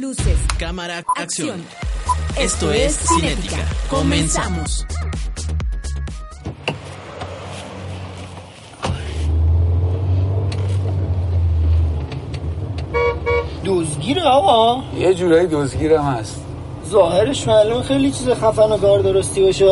Luces, Cámara, acción. acción. Esto es Cinética. Comenzamos. دزگیره آقا یه جورایی دزگیرم هست ظاهرش معلومه خیلی چیز خفن و کار درستی باشه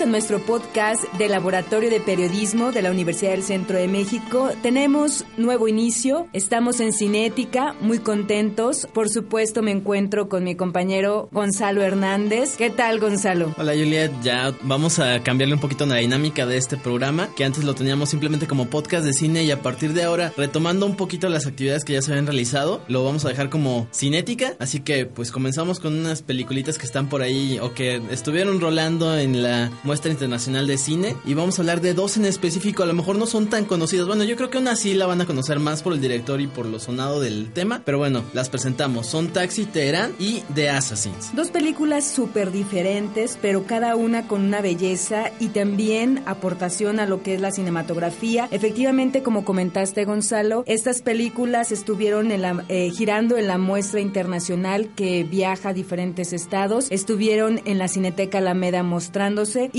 A nuestro podcast del Laboratorio de Periodismo de la Universidad del Centro de México. Tenemos nuevo inicio, estamos en Cinética, muy contentos. Por supuesto me encuentro con mi compañero Gonzalo Hernández. ¿Qué tal Gonzalo? Hola Juliet, ya vamos a cambiarle un poquito la dinámica de este programa, que antes lo teníamos simplemente como podcast de cine y a partir de ahora, retomando un poquito las actividades que ya se habían realizado, lo vamos a dejar como cinética, así que pues comenzamos con unas peliculitas que están por ahí o que estuvieron rolando en la muestra internacional de cine y vamos a hablar de dos en específico, a lo mejor no son tan conocidas, bueno yo creo que una sí la van a conocer más por el director y por lo sonado del tema, pero bueno, las presentamos, son Taxi Teherán y The Assassins. Dos películas súper diferentes, pero cada una con una belleza y también aportación a lo que es la cinematografía. Efectivamente, como comentaste Gonzalo, estas películas estuvieron en la, eh, girando en la muestra internacional que viaja a diferentes estados, estuvieron en la Cineteca Alameda mostrándose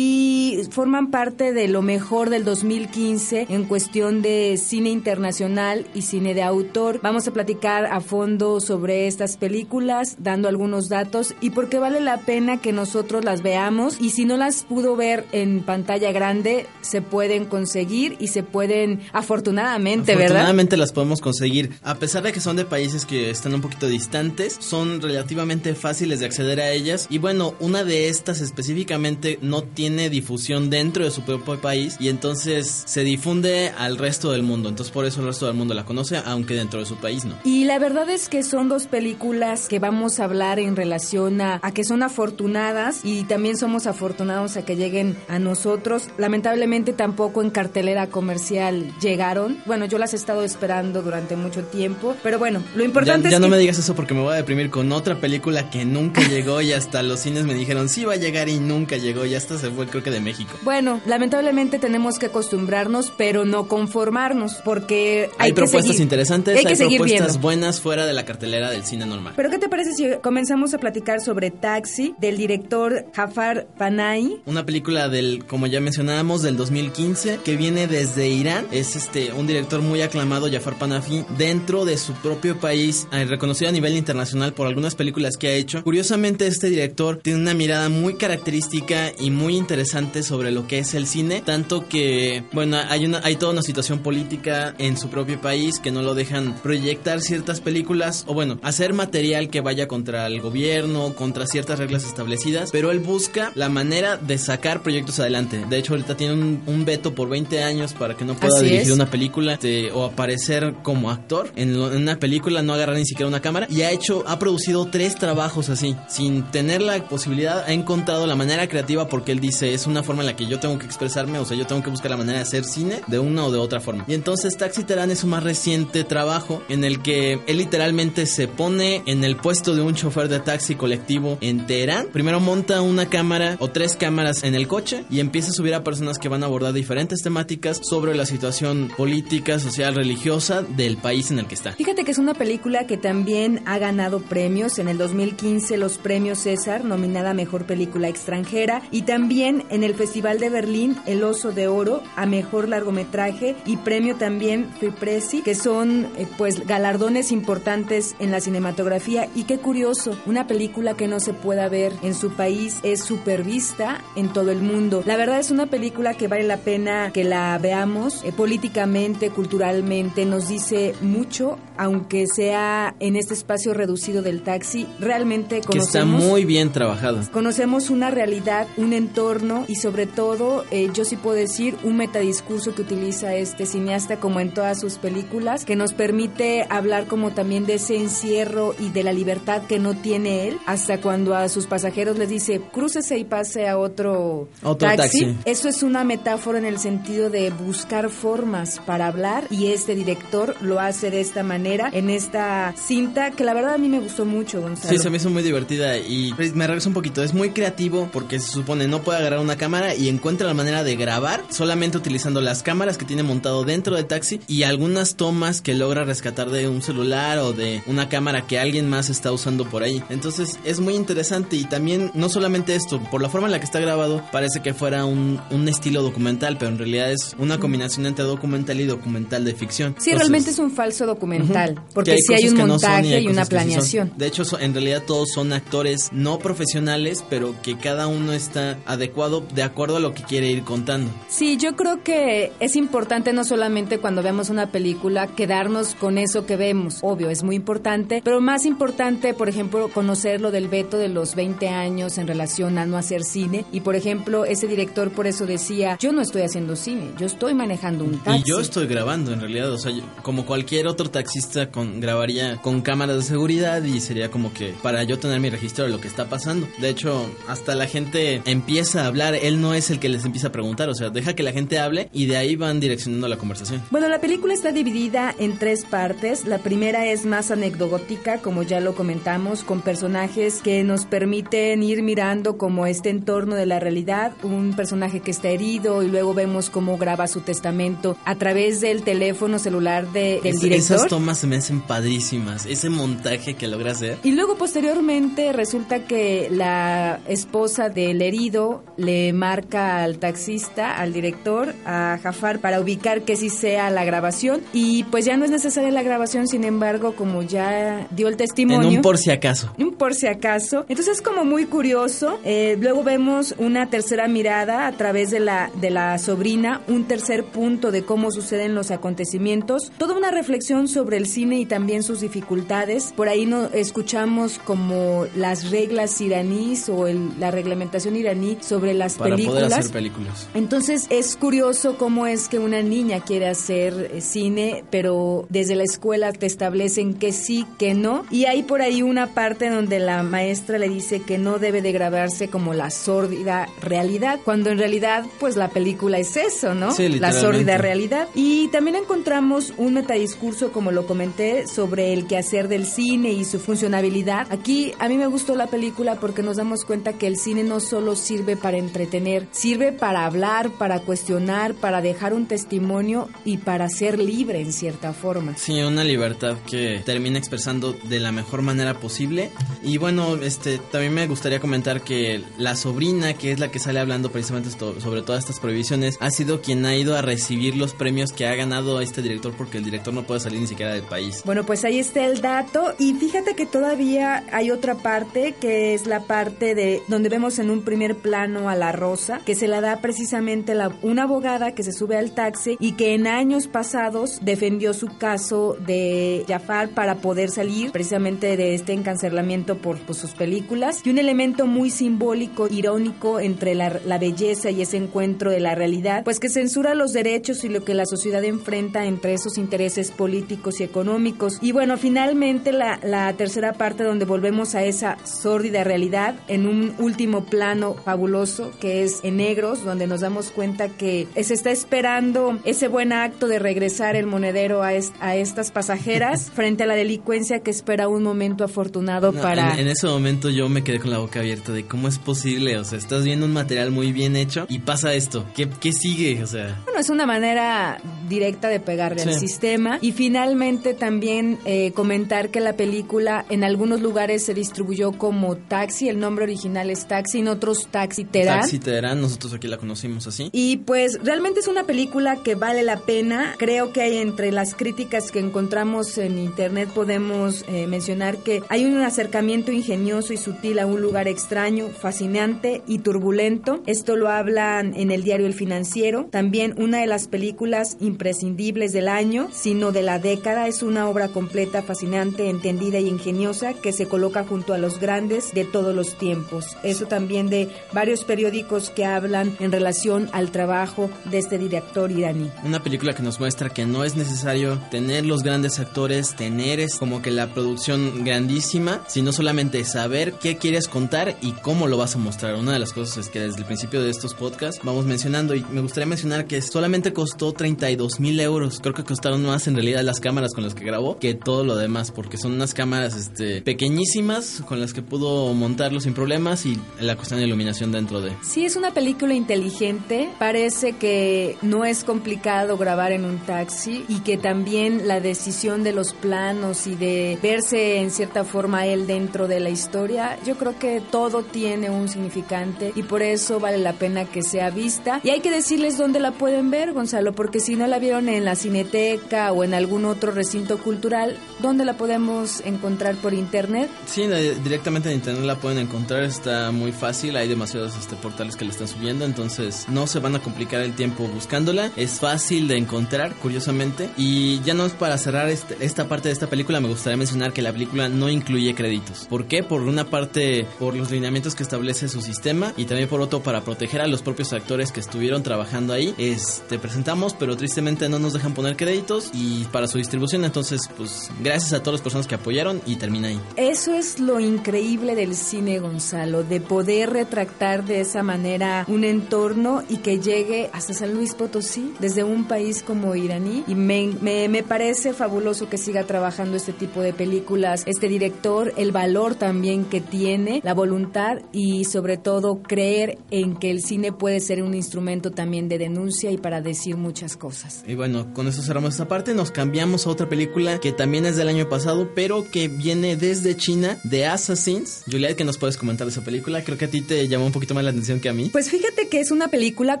forman parte de lo mejor del 2015 en cuestión de cine internacional y cine de autor. Vamos a platicar a fondo sobre estas películas, dando algunos datos y por qué vale la pena que nosotros las veamos y si no las pudo ver en pantalla grande, se pueden conseguir y se pueden, afortunadamente, ¿verdad? Afortunadamente las podemos conseguir. A pesar de que son de países que están un poquito distantes, son relativamente fáciles de acceder a ellas. Y bueno, una de estas específicamente no tiene difusión dentro de su propio país y entonces se difunde al resto del mundo. Entonces por eso el resto del mundo la conoce, aunque dentro de su país no. Y la verdad es que son dos películas que vamos a hablar en relación a, a que son afortunadas y también somos afortunados a que lleguen a nosotros. Lamentablemente tampoco en cartelera comercial llegaron. Bueno, yo las he estado esperando durante mucho tiempo, pero bueno, lo Ya, importante ya es no que... me digas eso porque me voy a deprimir con otra película que nunca llegó y hasta los cines me dijeron sí va a llegar y nunca llegó y hasta se fue creo que de México. Bueno, lamentablemente tenemos que acostumbrarnos, pero no conformarnos, porque hay, Hay, que propuestas seguir- interesantes, hay hay, que seguir propuestas viendo. buenas fuera de la cartelera del cine normal. Pero ¿qué te parece si comenzamos a platicar sobre Taxi del director Jafar Panahi? Una película del, como ya mencionábamos, del 2015, que viene desde Irán. Es este un director muy aclamado, Jafar Panafi, dentro de su propio país, eh, reconocido a nivel internacional por algunas películas que ha hecho. Curiosamente, este director tiene una mirada muy característica y muy interesante sobre lo que es el cine, tanto que, bueno, hay una, hay toda una situación política en su propio país que no lo dejan proyectar ciertas películas o bueno, hacer material que vaya contra el gobierno, contra ciertas reglas establecidas, pero él busca la manera de sacar proyectos adelante. De hecho, ahorita tiene un, un veto por 20 años para que no pueda Así dirigir es. una película este, o aparecer como actor en, lo- en una película, no agarrar ni siquiera una cámara y ha hecho, ha producido tres trabajos así, sin tener la posibilidad, ha encontrado la manera creativa porque él dice es una forma en la que yo tengo que expresarme, o sea, yo tengo que buscar la manera de hacer cine de una o de otra forma. Y entonces Taxi Terán es su más reciente trabajo en el que él literalmente se pone en el puesto de un chofer de taxi colectivo en Teherán. Primero monta una cámara o tres cámaras en el coche y empieza a subir a personas que van a abordar diferentes temáticas sobre la situación política, social, religiosa del país en el que está. Fíjate que es una película que también ha ganado premios. En el 2015 los premios César, nominada Mejor Película Extranjera. Y también en el Festival de Berlín, el Oso de Oro a Mejor Largometraje. Y premio también Fipresi, que son eh, pues galardones importantes en la cinematografía. Y qué curioso, una película que no se pueda ver en su país es super vista en todo el mundo. La verdad es una película que vale la pena que la veamos eh, políticamente, culturalmente, nos dice mucho, aunque sea en este espacio reducido del taxi, realmente Que está conocemos muy bien trabajado. conocemos una realidad, un entorno entorno y sobre todo, eh, yo sí puedo decir, un metadiscurso que utiliza este cineasta como en todas sus películas, que nos permite hablar como también de ese encierro y de la libertad que no tiene él, hasta cuando a sus pasajeros les dice, crúcese y pase a otro, Otro taxi. Eso es una metáfora en el sentido de buscar formas para hablar y este director lo hace de esta manera en esta cinta que la verdad a mí me gustó mucho, Gonzalo. Sí, se me hizo muy divertida y pues, me regreso un poquito. Es muy creativo porque se supone no puede agarrar una cámara y encuentra la manera de grabar solamente utilizando las cámaras que tiene montado dentro del taxi y algunas tomas que logra rescatar de un celular o de una cámara que alguien más está usando por ahí. Entonces es muy interesante y también no solamente esto, por la forma en la que está grabado parece que fuera un, un estilo documental, pero en realidad es una combinación entre documental y documental de ficción. Sí, Entonces, realmente es un falso documental, que porque sí hay cosas un no montaje hay y una sí planeación. De hecho, en realidad todos son actores no profesionales, pero que cada uno está adecuado de acuerdo a lo que quiere ir contando. Sí, yo creo que es importante no solamente cuando vemos una película quedarnos con eso que vemos, obvio, es muy importante, pero más importante, por ejemplo, conocer lo del veto de los 20 años en relación a no hacer cine y por ejemplo, ese director por eso decía, yo no estoy haciendo cine, yo estoy manejando un taxi. Y yo estoy grabando en realidad, o sea, yo- como cualquier otro taxista con grabaría con cámaras de seguridad y sería como que para yo tener mi registro de lo que está pasando. De hecho, hasta la gente empieza a hablar, él no es el que les empieza a preguntar, o sea, deja que la gente hable y de ahí van direccionando la conversación. Bueno, la película está dividida en tres partes. La primera es más anecdótica, como ya lo comentamos, con personajes que nos permiten ir mirando como este entorno de la realidad. Un personaje que está herido y luego vemos cómo graba su testamento a través del teléfono celular de- del Es- director. Esas tomas se me hacen padrísimas, ese montaje que logra hacer. Y luego posteriormente resulta que la esposa del herido le marca al taxista, al director, a Jafar para ubicar que sí sea la grabación y pues ya no es necesaria la grabación, sin embargo, como ya dio el En testimonio. un por si acaso. Un por si acaso. Entonces es como muy curioso. Eh, luego vemos una tercera mirada a través de la, de la sobrina, un tercer punto de cómo suceden los acontecimientos, toda una reflexión sobre el cine y también sus dificultades. Por ahí no escuchamos como las reglas iraníes o el- la reglamentación iraní sobre las Para películas. poder hacer películas. Entonces es curioso cómo es que una niña quiere hacer eh, cine, pero desde la escuela te establecen que sí, que no. Y hay por ahí una parte donde la maestra le dice que no debe de grabarse como la sórdida realidad, cuando en realidad pues la película es eso, ¿no? Sí, la sórdida realidad. Y también encontramos un metadiscurso, como lo comenté, sobre el quehacer del cine y su funcionabilidad. Aquí a mí me gustó la película porque nos damos cuenta que el cine no solo sirve para entretener, sirve para hablar, para cuestionar, para dejar un testimonio y para ser libre en cierta forma. Sí, una libertad que termina expresando de la mejor manera posible. Y bueno, este también me gustaría comentar que la sobrina, que es la que sale hablando precisamente sobre todas estas prohibiciones, ha sido quien ha ido a recibir los premios que ha ganado este director porque el director no puede salir ni siquiera del país. Bueno, pues ahí está el dato y fíjate que todavía hay otra parte que es la parte de donde vemos en un primer plano a la Rosa, que se la da precisamente la, una abogada que se sube al taxi y que en años pasados defendió su caso de Jafar para poder salir precisamente de este encancelamiento por, por sus películas y un elemento muy simbólico, irónico entre la, la belleza y ese encuentro de la realidad, pues que censura los derechos y lo que la sociedad enfrenta entre esos intereses políticos y económicos. Y bueno, finalmente la, la tercera parte donde volvemos a esa sórdida realidad en un último plano fabuloso que es en negros, donde nos damos cuenta que se está esperando ese buen acto de regresar el monedero a, est- a estas pasajeras frente a la delincuencia que espera un momento afortunado No, para... en, en ese momento yo me quedé con la boca abierta de cómo es posible, o sea, estás viendo un material muy bien hecho y pasa esto. ¿Qué, qué sigue? O sea, Bueno, es una manera directa de pegarle al sistema. Y finalmente también eh, comentar que la película en algunos lugares se distribuyó como Taxi, el nombre original es Taxi, en otros Taxi Terán. Taxi Terán, nosotros aquí la conocimos así. Y pues realmente es una película que vale la pena. Creo que hay entre las críticas que encontramos en internet podemos eh, mencionar que hay un acercamiento ingenioso y sutil a un lugar extraño, fascinante y turbulento. Esto lo hablan en el diario El Financiero. También una de las películas imprescindibles del año, sino de la década. Es una obra completa, fascinante, entendida y ingeniosa que se coloca junto a los grandes de todos los tiempos. Eso también de varios varios periódicos que hablan en relación al trabajo de este director iraní. Una película que nos muestra que no es necesario tener los grandes actores, tener es como que la producción grandísima, sino solamente saber qué quieres contar y cómo lo vas a mostrar. Una de las cosas es que desde el principio de estos podcasts vamos mencionando y me gustaría mencionar que solamente costó 32 mil euros. Creo que costaron más en realidad las cámaras con las que grabó que todo lo demás, porque son unas cámaras este, pequeñísimas con las que pudo montarlo sin problemas y la cuestión de iluminación dentro de. Sí, es una película inteligente. Parece que no es complicado grabar en un taxi y que también la decisión de los planos y de verse en cierta forma él dentro de la historia, yo creo que todo tiene un significante y por eso vale la pena que sea vista. Y hay que decirles dónde la pueden ver, Gonzalo, porque si no la vieron en la cineteca o en algún otro recinto cultural, ¿dónde la podemos encontrar por internet? Sí, directamente en internet la pueden encontrar, está muy fácil, hay demasiados este, portales que la están subiendo, entonces no se van a complicar el tiempo buscándola, es fácil de encontrar, curiosamente, y ya no es para cerrar este, esta parte de esta película, me gustaría mencionar que la película no incluye créditos. ¿Por qué? Por una parte, por los lineamientos que establece su sistema y también por otro, para proteger a los propios actores que estuvieron trabajando ahí. Este, presentamos, pero tristemente no nos dejan poner créditos y para su distribución, entonces, pues gracias a todas las personas que apoyaron y termina ahí. Eso es lo increíble del cine, Gonzalo, de poder retractar de esa manera un entorno y que llegue hasta San Luis Potosí, desde un país como iraní. Y me, me, me parece fabuloso que siga trabajando este tipo de películas, este director, el valor también que tiene, la voluntad y sobre todo creer en que el cine puede ser un instrumento también de denuncia y para decir muchas cosas. Y bueno, con eso cerramos esta parte, nos cambiamos a otra película que también es del año pasado, pero que viene desde China, de Assassins. Juliet, ¿qué nos puedes comentar de esa película? Creo que a ti te llamó un poquito más la atención que a mí. Pues fíjate que es una película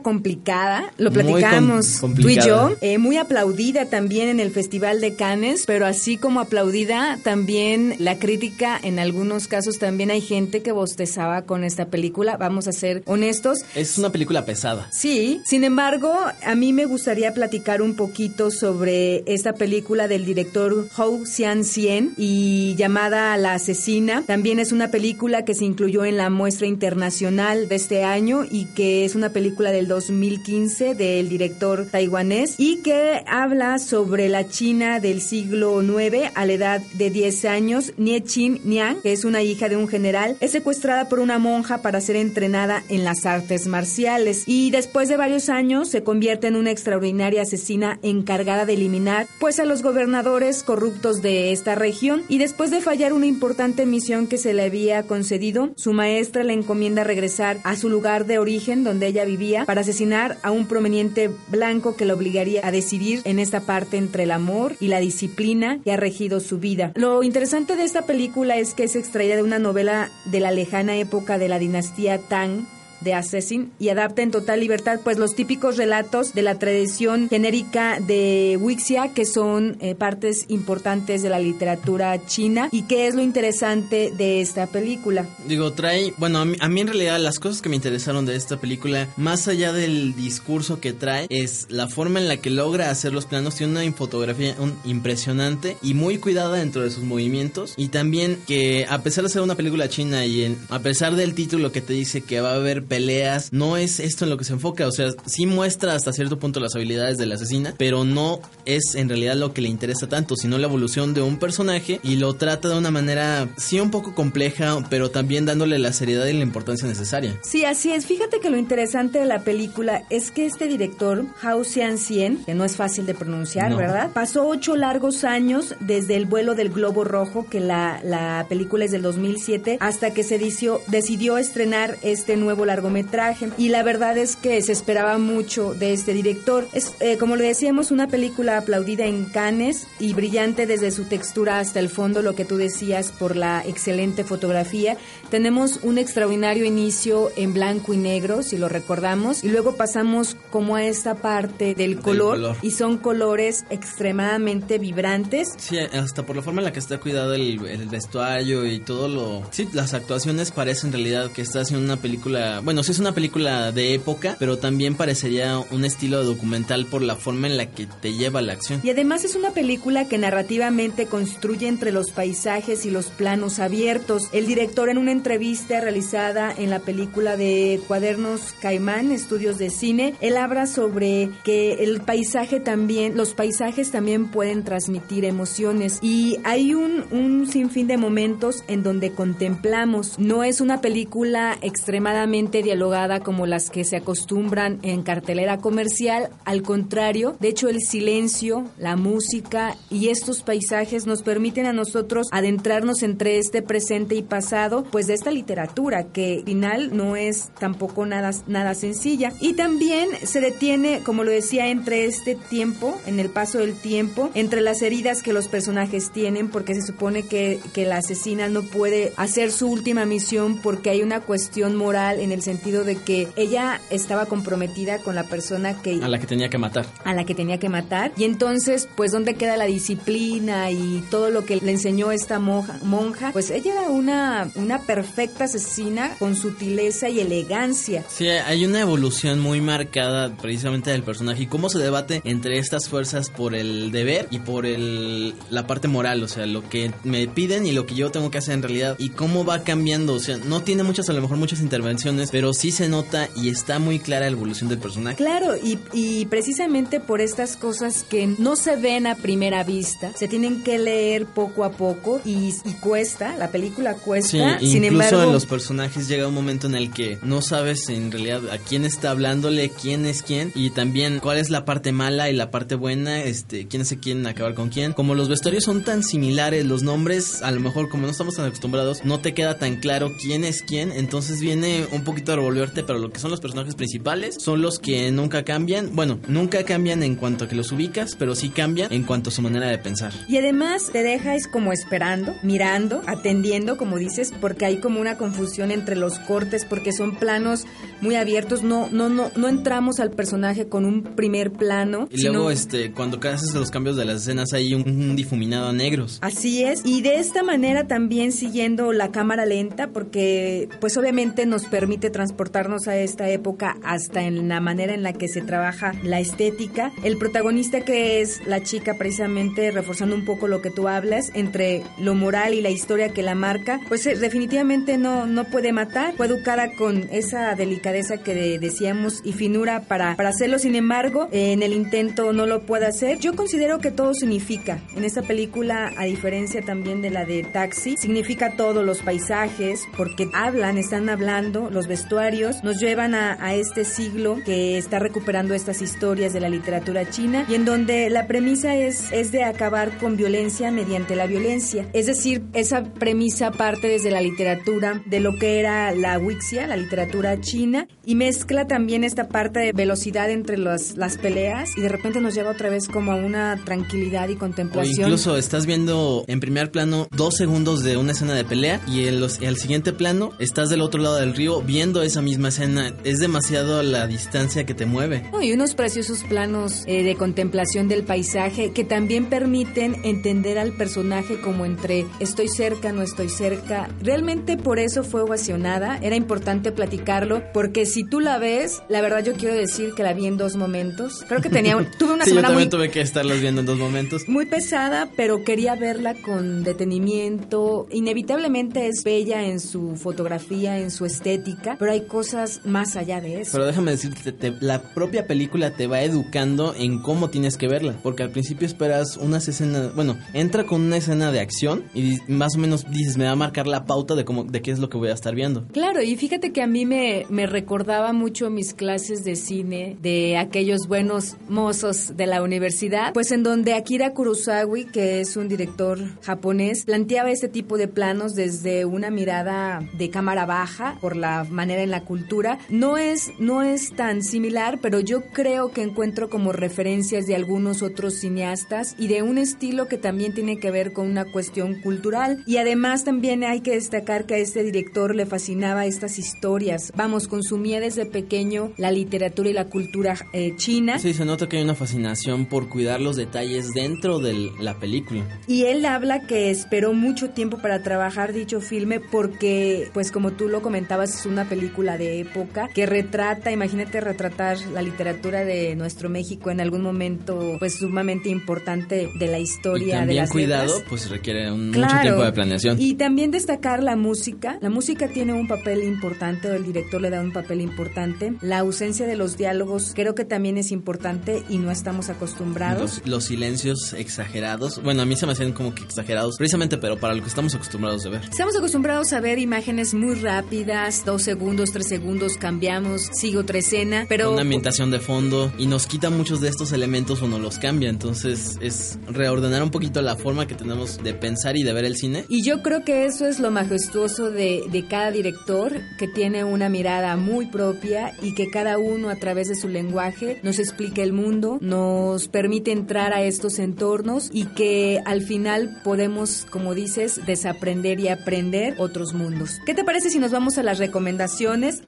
complicada, lo platicamos tú y yo, eh, muy aplaudida también en el Festival de Cannes, pero así como aplaudida, también la crítica, en algunos casos también hay gente que bostezaba con esta película, vamos a ser honestos. Es una película pesada. Sí, sin embargo, a mí me gustaría platicar un poquito sobre esta película del director Hou Xian-Sien y llamada La Asesina. También es una película que se incluyó en la muestra internacional de este año y que es una película del 2015 del director taiwanés y que habla sobre la China del siglo IX a la edad de 10 años. Nie Chin Niang, que es una hija de un general, es secuestrada por una monja para ser entrenada en las artes marciales y después de varios años se convierte en una extraordinaria asesina encargada de eliminar pues a los gobernadores corruptos de esta región y después de fallar una importante misión que se le había concedido, su maestra le encomienda regresar a su lugar de origen donde ella vivía para asesinar a un proveniente blanco que lo obligaría a decidir en esta parte entre el amor y la disciplina que ha regido su vida. Lo interesante de esta película es que es extraída de una novela de la lejana época de la dinastía Tang de Assassin y adapta en total libertad pues los típicos relatos de la tradición genérica de Wuxia que son eh, partes importantes de la literatura china. Y qué es lo interesante de esta película. Digo, trae, bueno, a mí, en realidad las cosas que me interesaron de esta película, más allá del discurso que trae, es la forma en la que logra hacer los planos, tiene una fotografía impresionante y muy cuidada dentro de sus movimientos. Y también que a pesar de ser una película china y a pesar del título que te dice que va a haber peleas, no es esto en lo que se enfoca. O sea, sí muestra hasta cierto punto las habilidades de la asesina, pero no es en realidad lo que le interesa tanto, sino la evolución de un personaje y lo trata de una manera, sí, un poco compleja, pero también dándole la seriedad y la importancia necesaria. Sí, así es. Fíjate que lo interesante de la película es que este director, Hao Xian-Sien, que no es fácil de pronunciar, ¿verdad? Pasó ocho largos años desde el vuelo del Globo Rojo, que la, la película es del 2007, hasta que se decidió, decidió estrenar este nuevo largo largometraje y la verdad es que se esperaba mucho de este director. Es, eh, como le decíamos, una película aplaudida en Cannes y brillante desde su textura hasta el fondo, lo que tú decías por la excelente fotografía. Tenemos un extraordinario inicio en blanco y negro, si lo recordamos, y luego pasamos como a esta parte del color, color. y son colores extremadamente vibrantes. Sí, hasta por la forma en la que está cuidado el, el vestuario y todo lo... Sí, las actuaciones parecen en realidad que está haciendo una película... Bueno, sí es una película de época, pero también parecería un estilo documental por la forma en la que te lleva la acción. Y además es una película que narrativamente construye entre los paisajes y los planos abiertos. El director en una entrevista realizada en la película de Cuadernos Caimán, Estudios de Cine, él habla sobre que el paisaje también, los paisajes también pueden transmitir emociones y hay un, un sinfín de momentos en donde contemplamos. No es una película extremadamente dialogada como las que se acostumbran en cartelera comercial, al contrario, de hecho el silencio, la música y estos paisajes nos permiten a nosotros adentrarnos entre este presente y pasado, pues de esta literatura que al final no es tampoco nada, nada sencilla. Y también se detiene, como lo decía, entre este tiempo, en el paso del tiempo, entre las heridas que los personajes tienen, porque se supone que, que la asesina no puede hacer su última misión porque hay una cuestión moral en el sentido de que ella estaba comprometida con la persona que... A la que tenía que matar. A la que tenía que matar. Y entonces, pues, ¿dónde queda la disciplina y todo lo que le enseñó esta monja? monja? Pues ella era una, una perfecta asesina con sutileza y elegancia. Sí, hay una evolución muy marcada precisamente del personaje y cómo se debate entre estas fuerzas por el deber y por el, la parte moral, o sea, lo que me piden y lo que yo tengo que hacer en realidad y cómo va cambiando, o sea, no tiene muchas, a lo mejor muchas intervenciones, pero sí se nota y está muy clara la evolución del personaje. Claro, y, y precisamente por estas cosas que no se ven a primera vista, se tienen que leer poco a poco y, y cuesta, la película cuesta, Sí, sin incluso embargo... en los personajes llega un momento en el que no sabes en realidad a quién está hablándole, quién es quién y también cuál es la parte mala y la parte buena, este, quiénes se quieren acabar con quién. Como los vestuarios son tan similares, los nombres a lo mejor como no estamos tan acostumbrados, no te queda tan claro quién es quién, entonces viene un poquito a revolverte, pero lo que son los personajes principales son los que nunca cambian, bueno, nunca cambian en cuanto a que los ubicas, pero sí cambian en cuanto a su manera de pensar. Y además te dejas como esperando, mirando, atendiendo, como dices, porque hay como una confusión entre los cortes, porque son planos muy abiertos. No, no, no, no entramos al personaje con un primer plano. Y luego, sino- este, cuando haces los cambios de las escenas hay un, un difuminado a negros. Así es, y de esta manera también siguiendo la cámara lenta, porque pues obviamente nos permite transportarnos a esta época hasta en la manera en la que se trabaja la estética. El protagonista que es la chica precisamente reforzando un poco lo que tú hablas, entre lo moral y la historia que la marca, pues eh, definitivamente no, no puede matar, fue educada con esa delicadeza que de- decíamos y finura para, para hacerlo, sin embargo, en el intento no lo puede hacer. Yo considero que todo significa en esta película, a diferencia también de la de Taxi, significa todo, los paisajes, porque hablan, están hablando, los vestuarios, nos llevan a, a este siglo que está recuperando estas historias de la literatura china y en donde la premisa es, es de acabar con violencia mediante la violencia. Es decir, esa premisa parte desde la literatura de lo que era la Wuxia, la literatura china, y mezcla también esta parte de velocidad entre las, las peleas y de repente nos lleva otra vez como a una tranquilidad y O contemplación. incluso estás viendo en primer plano dos segundos de una escena de pelea y en los, al siguiente plano estás del otro lado del río viendo esa misma escena. Es demasiado la distancia que te mueve. No, y unos preciosos planos eh, de contemplación del paisaje que también permiten entender al personaje como entre estoy cerca, no estoy cerca. Realmente por eso fue ovacionada, era importante platicarlo, porque si tú la ves, la verdad yo quiero decir que la vi en dos momentos. Creo que tenía, tuve una sí, yo semana también muy tuve que estarlos viendo en dos momentos. muy pesada, pero quería verla con detenimiento. Inevitablemente es bella en su fotografía, en su estética, pero hay cosas más allá de eso. Pero déjame decirte, te- la propia película te va educando en cómo tienes que verla. Porque al principio esperas unas escenas, bueno, entra con una escena de acción y más o menos dices, me va a marcar la pauta de cómo, de qué es lo que voy a estar viendo. Claro, y fíjate que a mí me, me recordaba mucho mis clases de cine de aquellos buenos mozos de la universidad, pues en donde Akira Kurosawa, que es un director japonés, planteaba este tipo de planos desde una mirada de cámara baja por la manera en la cultura. No es, no es tan similar, pero yo creo que encuentro como referencias de algunos otros cineastas y de un estilo que también tiene que ver con una cuestión cultural. Y además también hay que destacar que a este director le fascinaba estas historias. Vamos, consumía desde pequeño la literatura literatura y la cultura eh, china. Sí, se nota que hay una fascinación por cuidar los detalles dentro de la película. Y él habla que esperó mucho tiempo para trabajar dicho filme porque, pues como tú lo comentabas, es una película de época que retrata, imagínate retratar la literatura de nuestro México en algún momento, pues sumamente importante de la historia y también de las cuidado, letras. pues requiere un Claro. mucho tiempo de planeación. Y también destacar la música. La música tiene un papel importante, o el director le da un papel importante. La ausencia de los diálogos creo que también es importante y no estamos acostumbrados. Los, los silencios exagerados. Bueno, a mí se me hacen como que exagerados, precisamente, pero para lo que estamos acostumbrados de ver. Estamos acostumbrados a ver imágenes muy rápidas, dos segundos, tres segundos, cambiamos, sigo otra escena, pero... Una ambientación de fondo y nos quita muchos de estos elementos o nos los cambia. Entonces es reordenar un poquito la forma que tenemos de pensar y de ver el cine. Y yo creo que eso es lo majestuoso de, de cada director, que tiene una mirada muy propia y que cada uno a través de su lenguaje nos explica el mundo, nos permite entrar a estos entornos y que al final podemos, como dices, desaprender y aprender otros mundos. ¿Qué te parece si nos vamos a las recomendaciones?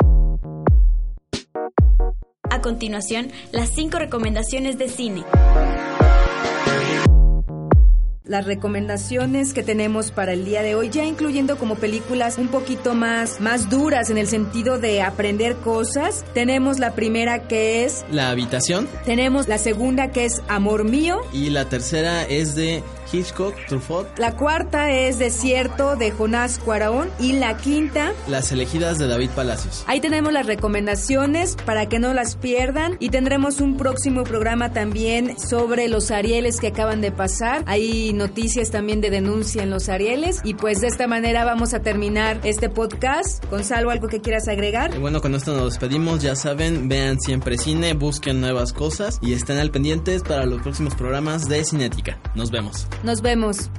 A continuación, las 5 recomendaciones de cine. Las recomendaciones que tenemos para el día de hoy, ya incluyendo como películas un poquito más, más duras en el sentido de aprender cosas. Tenemos la primera que es, La habitación tenemos la segunda que es Amor Mío, y la tercera es de Hitchcock, Truffaut. la cuarta es Desierto de Jonás Cuarón y la quinta Las elegidas de David Palacios. Ahí tenemos las recomendaciones para que no las pierdan y tendremos un próximo programa también sobre los Arieles que acaban de pasar. Hay noticias también de denuncia en los Arieles y pues de esta manera vamos a terminar este podcast. Gonzalo, ¿algo que quieras agregar? Y bueno, con esto nos despedimos. Ya saben, vean siempre cine, busquen nuevas cosas y estén al pendientes para los próximos programas de Cinética. Nos vemos. Nos vemos.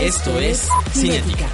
Esto es Cinética.